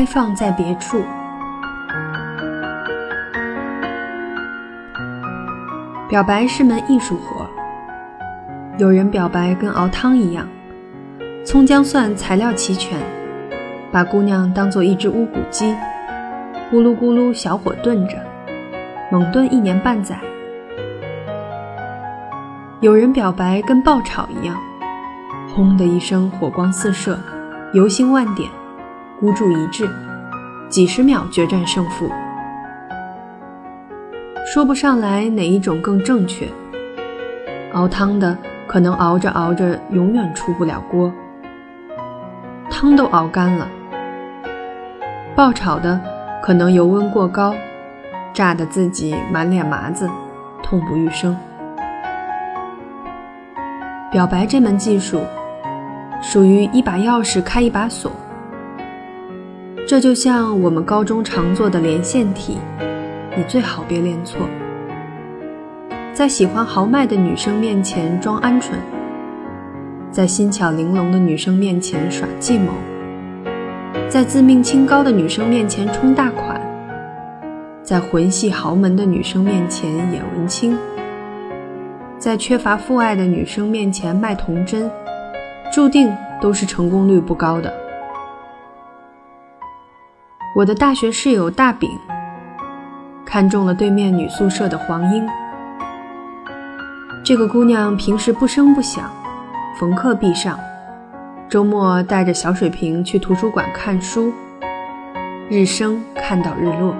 开放在别处。表白是门艺术活，有人表白跟熬汤一样，葱姜蒜材料齐全，把姑娘当做一只乌骨鸡，咕噜咕噜小火炖着，猛炖一年半载。有人表白跟爆炒一样，轰的一声火光四射，油星万点，孤注一掷，几十秒决战胜负。说不上来哪一种更正确。熬汤的可能熬着熬着永远出不了锅，汤都熬干了；爆炒的可能油温过高，炸得自己满脸麻子，痛不欲生。表白这门技术，属于一把钥匙开一把锁。这就像我们高中常做的连线题。你最好别练错，在喜欢豪迈的女生面前装鹌鹑，在心巧玲珑的女生面前耍计谋，在自命清高的女生面前充大款，在浑系豪门的女生面前演文青，在缺乏父爱的女生面前卖童真，注定都是成功率不高的。我的大学室友大饼。看中了对面女宿舍的黄英。这个姑娘平时不声不响，逢课必上，周末带着小水瓶去图书馆看书，日升看到日落。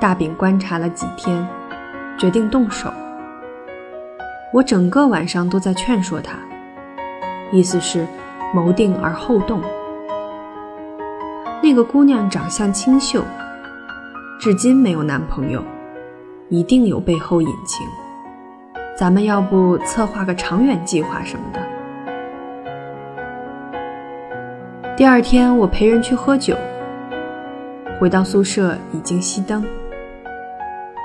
大饼观察了几天，决定动手。我整个晚上都在劝说她，意思是谋定而后动。那个姑娘长相清秀。至今没有男朋友，一定有背后隐情。咱们要不策划个长远计划什么的？第二天我陪人去喝酒，回到宿舍已经熄灯，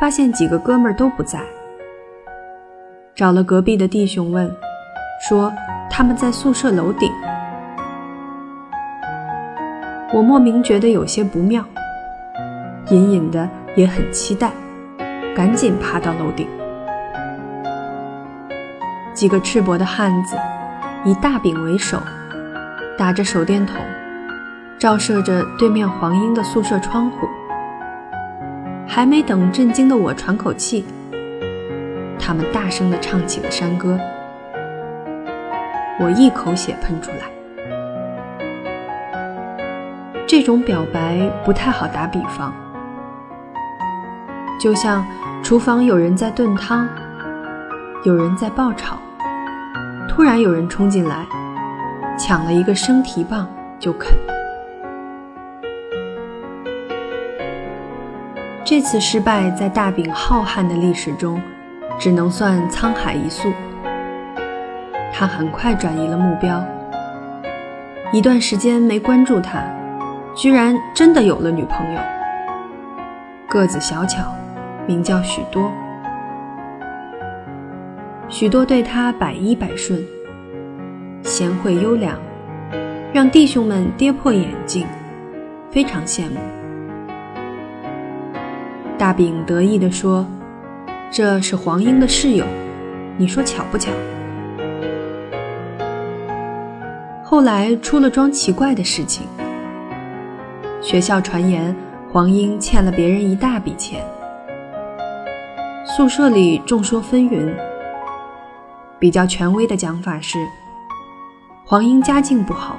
发现几个哥们儿都不在。找了隔壁的弟兄问，说他们在宿舍楼顶。我莫名觉得有些不妙。隐隐的也很期待，赶紧爬到楼顶。几个赤膊的汉子以大饼为首，打着手电筒，照射着对面黄英的宿舍窗户。还没等震惊的我喘口气，他们大声地唱起了山歌，我一口血喷出来。这种表白不太好打比方。就像厨房有人在炖汤，有人在爆炒，突然有人冲进来，抢了一个生提棒就啃。这次失败在大饼浩瀚的历史中，只能算沧海一粟。他很快转移了目标，一段时间没关注他，居然真的有了女朋友，个子小巧。名叫许多，许多对他百依百顺，贤惠优良，让弟兄们跌破眼镜，非常羡慕。大饼得意地说：“这是黄英的室友，你说巧不巧？”后来出了桩奇怪的事情，学校传言黄英欠了别人一大笔钱。宿舍里众说纷纭，比较权威的讲法是，黄英家境不好，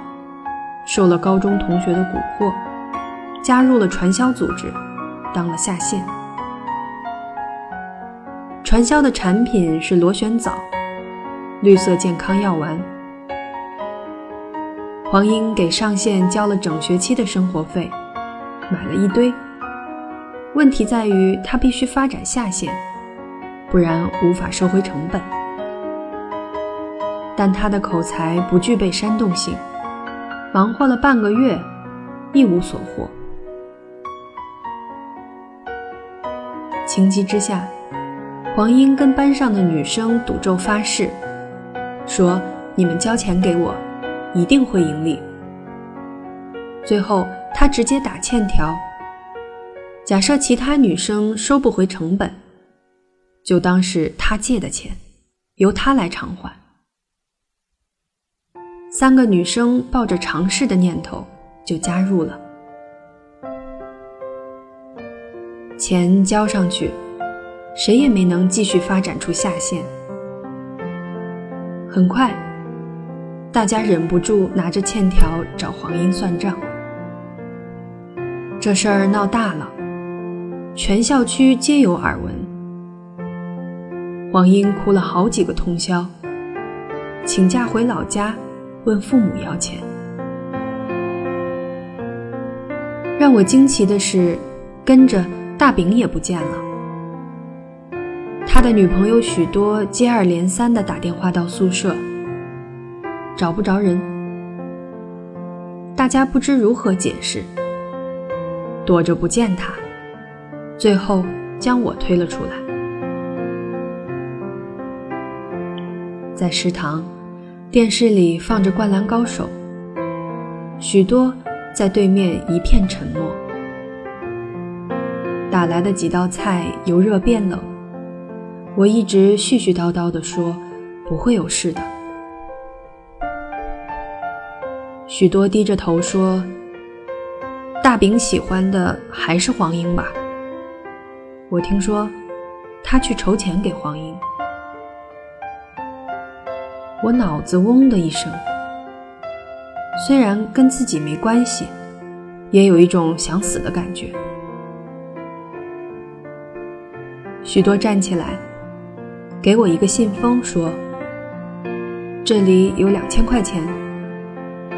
受了高中同学的蛊惑，加入了传销组织，当了下线。传销的产品是螺旋藻，绿色健康药丸。黄英给上线交了整学期的生活费，买了一堆。问题在于他必须发展下线。不然无法收回成本，但他的口才不具备煽动性，忙活了半个月，一无所获。情急之下，黄英跟班上的女生赌咒发誓，说：“你们交钱给我，一定会盈利。”最后他直接打欠条。假设其他女生收不回成本，就当是他借的钱，由他来偿还。三个女生抱着尝试的念头就加入了，钱交上去，谁也没能继续发展出下线。很快，大家忍不住拿着欠条找黄英算账，这事儿闹大了，全校区皆有耳闻。黄英哭了好几个通宵，请假回老家。问父母要钱。让我惊奇的是，跟着大饼也不见了。他的女朋友许多接二连三的打电话到宿舍，找不着人。大家不知如何解释，躲着不见他，最后将我推了出来，在食堂。电视里放着《灌篮高手》，许多在对面一片沉默。打来的几道菜由热变冷，我一直絮絮叨叨地说不会有事的。许多低着头说：“大饼喜欢的还是黄英吧？”我听说他去筹钱给黄英。我脑子嗡的一声，虽然跟自己没关系，也有一种想死的感觉。许多站起来，给我一个信封，说：“这里有两千块钱，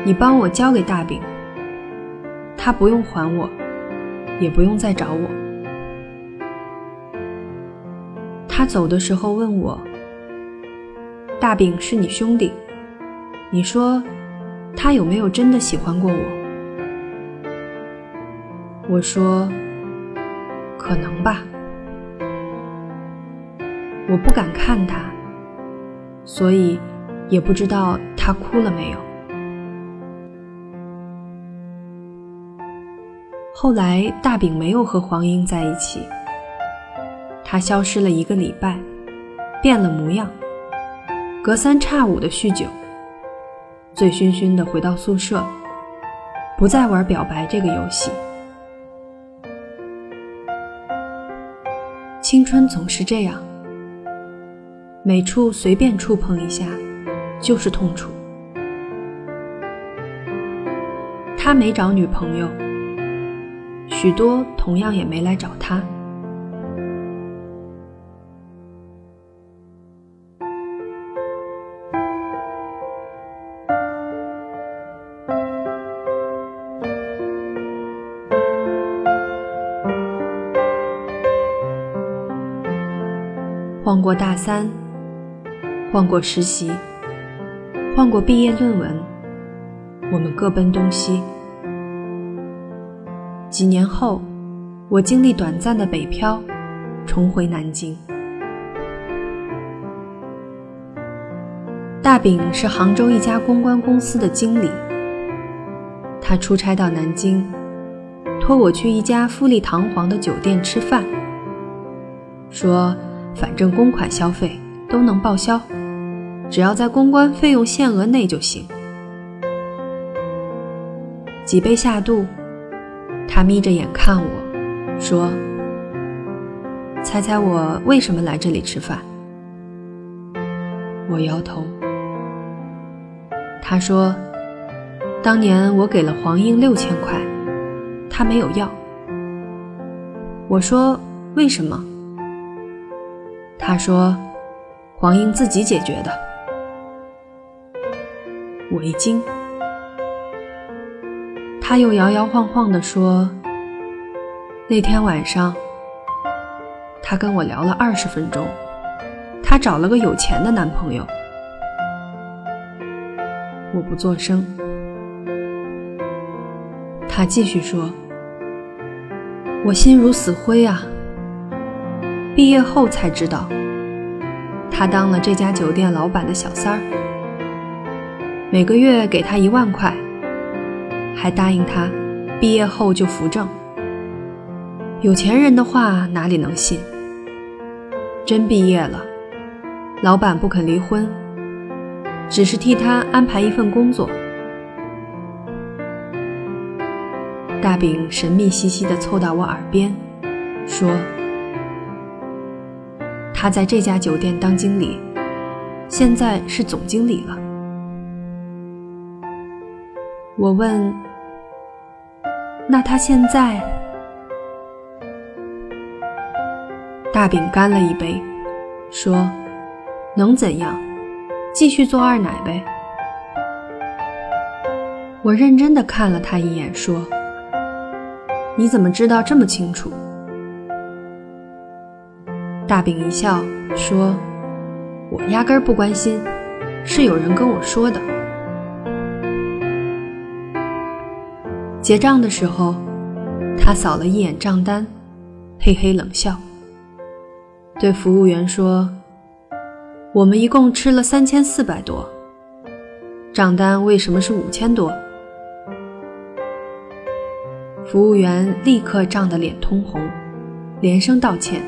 你帮我交给大饼，他不用还我，也不用再找我。”他走的时候问我。大饼是你兄弟，你说他有没有真的喜欢过我？我说可能吧。我不敢看他，所以也不知道他哭了没有。后来大饼没有和黄英在一起，他消失了一个礼拜，变了模样。隔三差五的酗酒，醉醺醺的回到宿舍，不再玩表白这个游戏。青春总是这样，每处随便触碰一下，就是痛楚。他没找女朋友，许多同样也没来找他。换过大三，换过实习，换过毕业论文，我们各奔东西。几年后，我经历短暂的北漂，重回南京。大饼是杭州一家公关公司的经理，他出差到南京，托我去一家富丽堂皇的酒店吃饭，说。反正公款消费都能报销，只要在公关费用限额内就行。几杯下肚，他眯着眼看我，说：“猜猜我为什么来这里吃饭？”我摇头。他说：“当年我给了黄英六千块，他没有要。”我说：“为什么？”他说：“黄英自己解决的。”我一惊，他又摇摇晃晃地说：“那天晚上，他跟我聊了二十分钟，他找了个有钱的男朋友。”我不作声。他继续说：“我心如死灰啊。”毕业后才知道，他当了这家酒店老板的小三儿，每个月给他一万块，还答应他毕业后就扶正。有钱人的话哪里能信？真毕业了，老板不肯离婚，只是替他安排一份工作。大饼神秘兮兮地凑到我耳边，说：“他在这家酒店当经理，现在是总经理了。”我问：“那他现在？”大饼干了一杯，说：“能怎样？继续做二奶呗。”我认真的看了他一眼，说。你怎么知道这么清楚？大饼一笑说：“我压根儿不关心，是有人跟我说的。”结账的时候，他扫了一眼账单，嘿嘿冷笑，对服务员说：“我们一共吃了三千四百多，账单为什么是五千多？”服务员立刻涨得脸通红，连声道歉，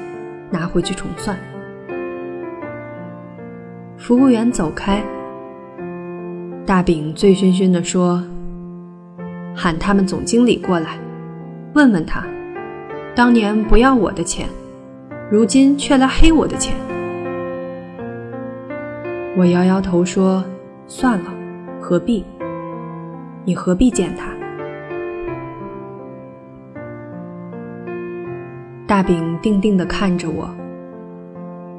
拿回去重算。服务员走开，大饼醉醺醺地说：“喊他们总经理过来，问问他，当年不要我的钱，如今却来黑我的钱。”我摇摇头说：“算了，何必？你何必见他？”大饼定定地看着我，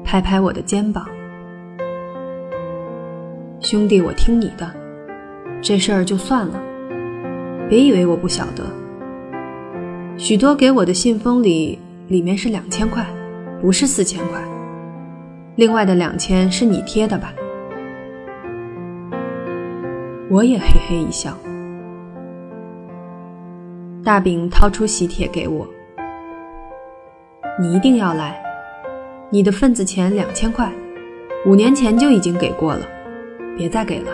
拍拍我的肩膀：“兄弟，我听你的，这事儿就算了，别以为我不晓得。许多给我的信封里，里面是两千块，不是四千块。另外的两千是你贴的吧？”我也嘿嘿一笑。大饼掏出喜帖给我。你一定要来，你的份子钱两千块，五年前就已经给过了，别再给了。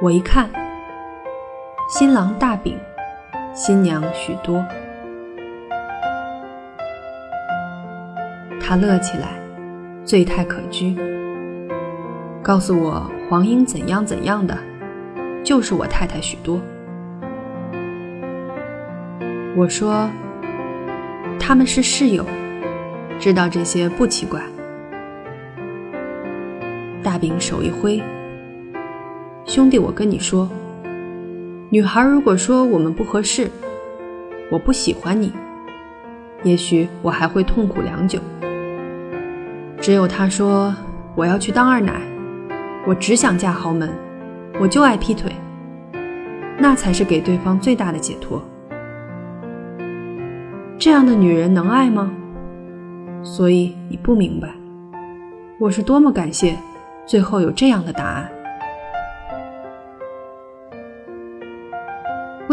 我一看，新郎大饼，新娘许多，他乐起来，醉态可掬，告诉我黄英怎样怎样的，就是我太太许多。我说。他们是室友，知道这些不奇怪。大饼手一挥，兄弟，我跟你说，女孩如果说我们不合适，我不喜欢你，也许我还会痛苦良久。只有她说我要去当二奶，我只想嫁豪门，我就爱劈腿，那才是给对方最大的解脱。这样的女人能爱吗？所以你不明白，我是多么感谢，最后有这样的答案。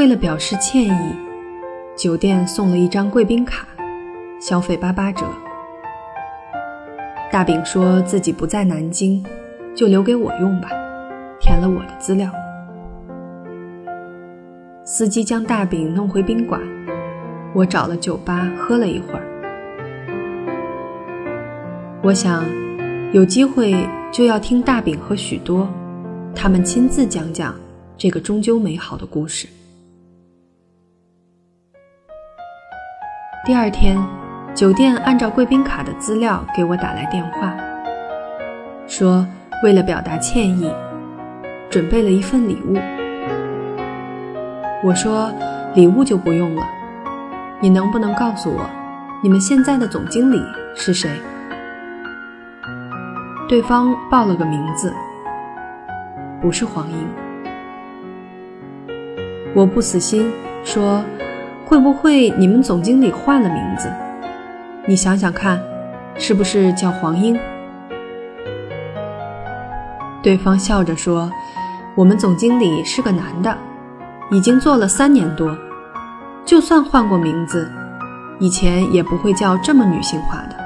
为了表示歉意，酒店送了一张贵宾卡，消费八八折。大饼说自己不在南京，就留给我用吧，填了我的资料。司机将大饼弄回宾馆。我找了酒吧喝了一会儿，我想有机会就要听大饼和许多他们亲自讲讲这个终究美好的故事。第二天，酒店按照贵宾卡的资料给我打来电话，说为了表达歉意，准备了一份礼物。我说礼物就不用了。你能不能告诉我，你们现在的总经理是谁？对方报了个名字，不是黄英。我不死心，说会不会你们总经理换了名字？你想想看，是不是叫黄英？对方笑着说，我们总经理是个男的，已经做了三年多。就算换过名字，以前也不会叫这么女性化的。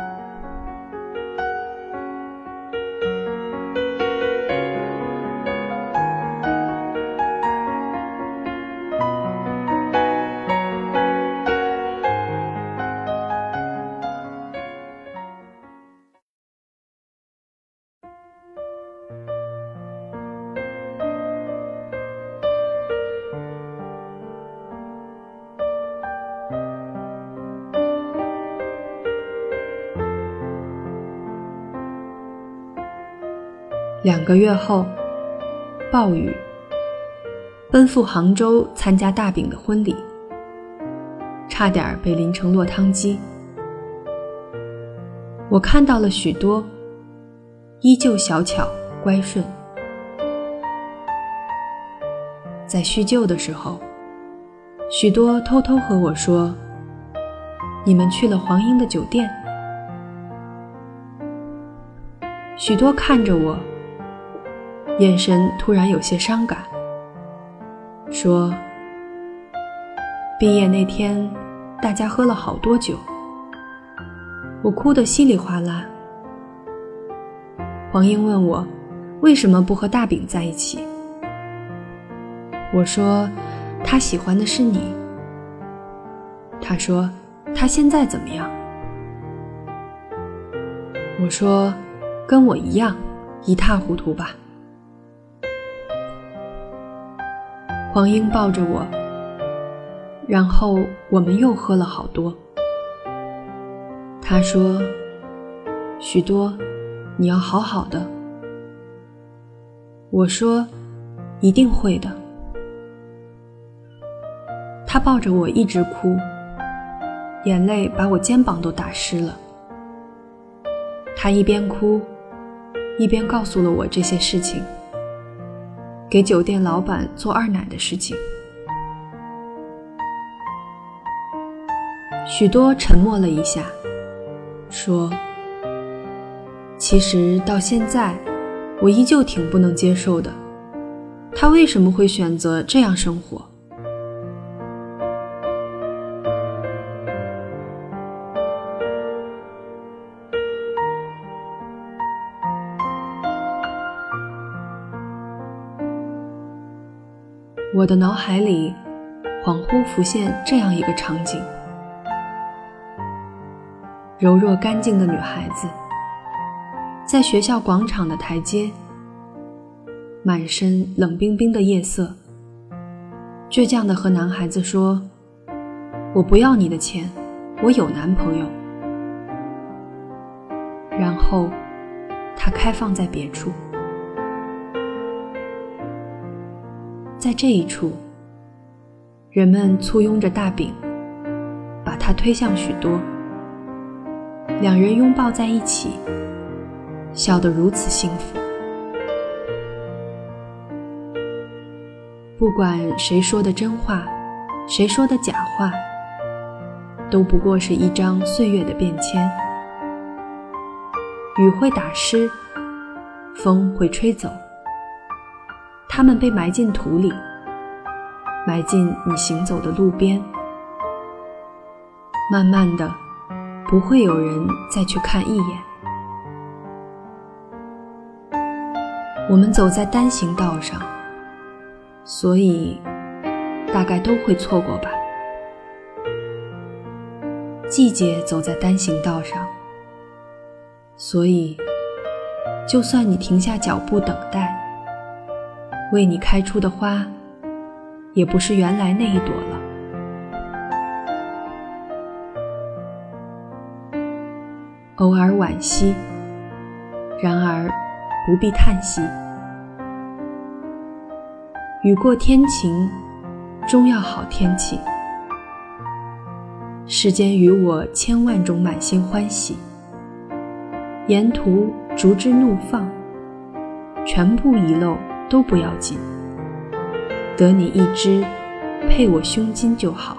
个月后，暴雨，奔赴杭州参加大饼的婚礼，差点被淋成落汤鸡。我看到了许多，依旧小巧乖顺。在叙旧的时候，许多偷偷和我说：“你们去了黄英的酒店。”许多看着我，眼神突然有些伤感，说：“毕业那天，大家喝了好多酒。”我哭得稀里哗啦。黄英问我，为什么不和大饼在一起？我说，他喜欢的是你。他说，他现在怎么样？我说，跟我一样，一塌糊涂吧。王英抱着我，然后我们又喝了好多。他说：“许多，你要好好的。”我说：“一定会的。”他抱着我一直哭，眼泪把我肩膀都打湿了。他一边哭，一边告诉了我这些事情：给酒店老板做二奶的事情。许多沉默了一下。说：“其实到现在，我依旧挺不能接受的。他为什么会选择这样生活？”我的脑海里恍惚浮现这样一个场景。柔弱干净的女孩子，在学校广场的台阶，满身冷冰冰的夜色，倔强地和男孩子说：“我不要你的钱，我有男朋友。”然后，他开放在别处，在这一处，人们簇拥着大饼，把它推向许多。两人拥抱在一起，笑得如此幸福。不管谁说的真话，谁说的假话，都不过是一张岁月的便签。雨会打湿，风会吹走，他们被埋进土里，埋进你行走的路边，慢慢的。不会有人再去看一眼。我们走在单行道上，所以大概都会错过吧。季节走在单行道上，所以就算你停下脚步等待，为你开出的花，也不是原来那一朵了。偶尔惋惜，然而不必叹息。雨过天晴，终要好天气。世间与我千万种满心欢喜，沿途竹枝怒放，全部遗漏都不要紧，得你一只，配我胸襟就好。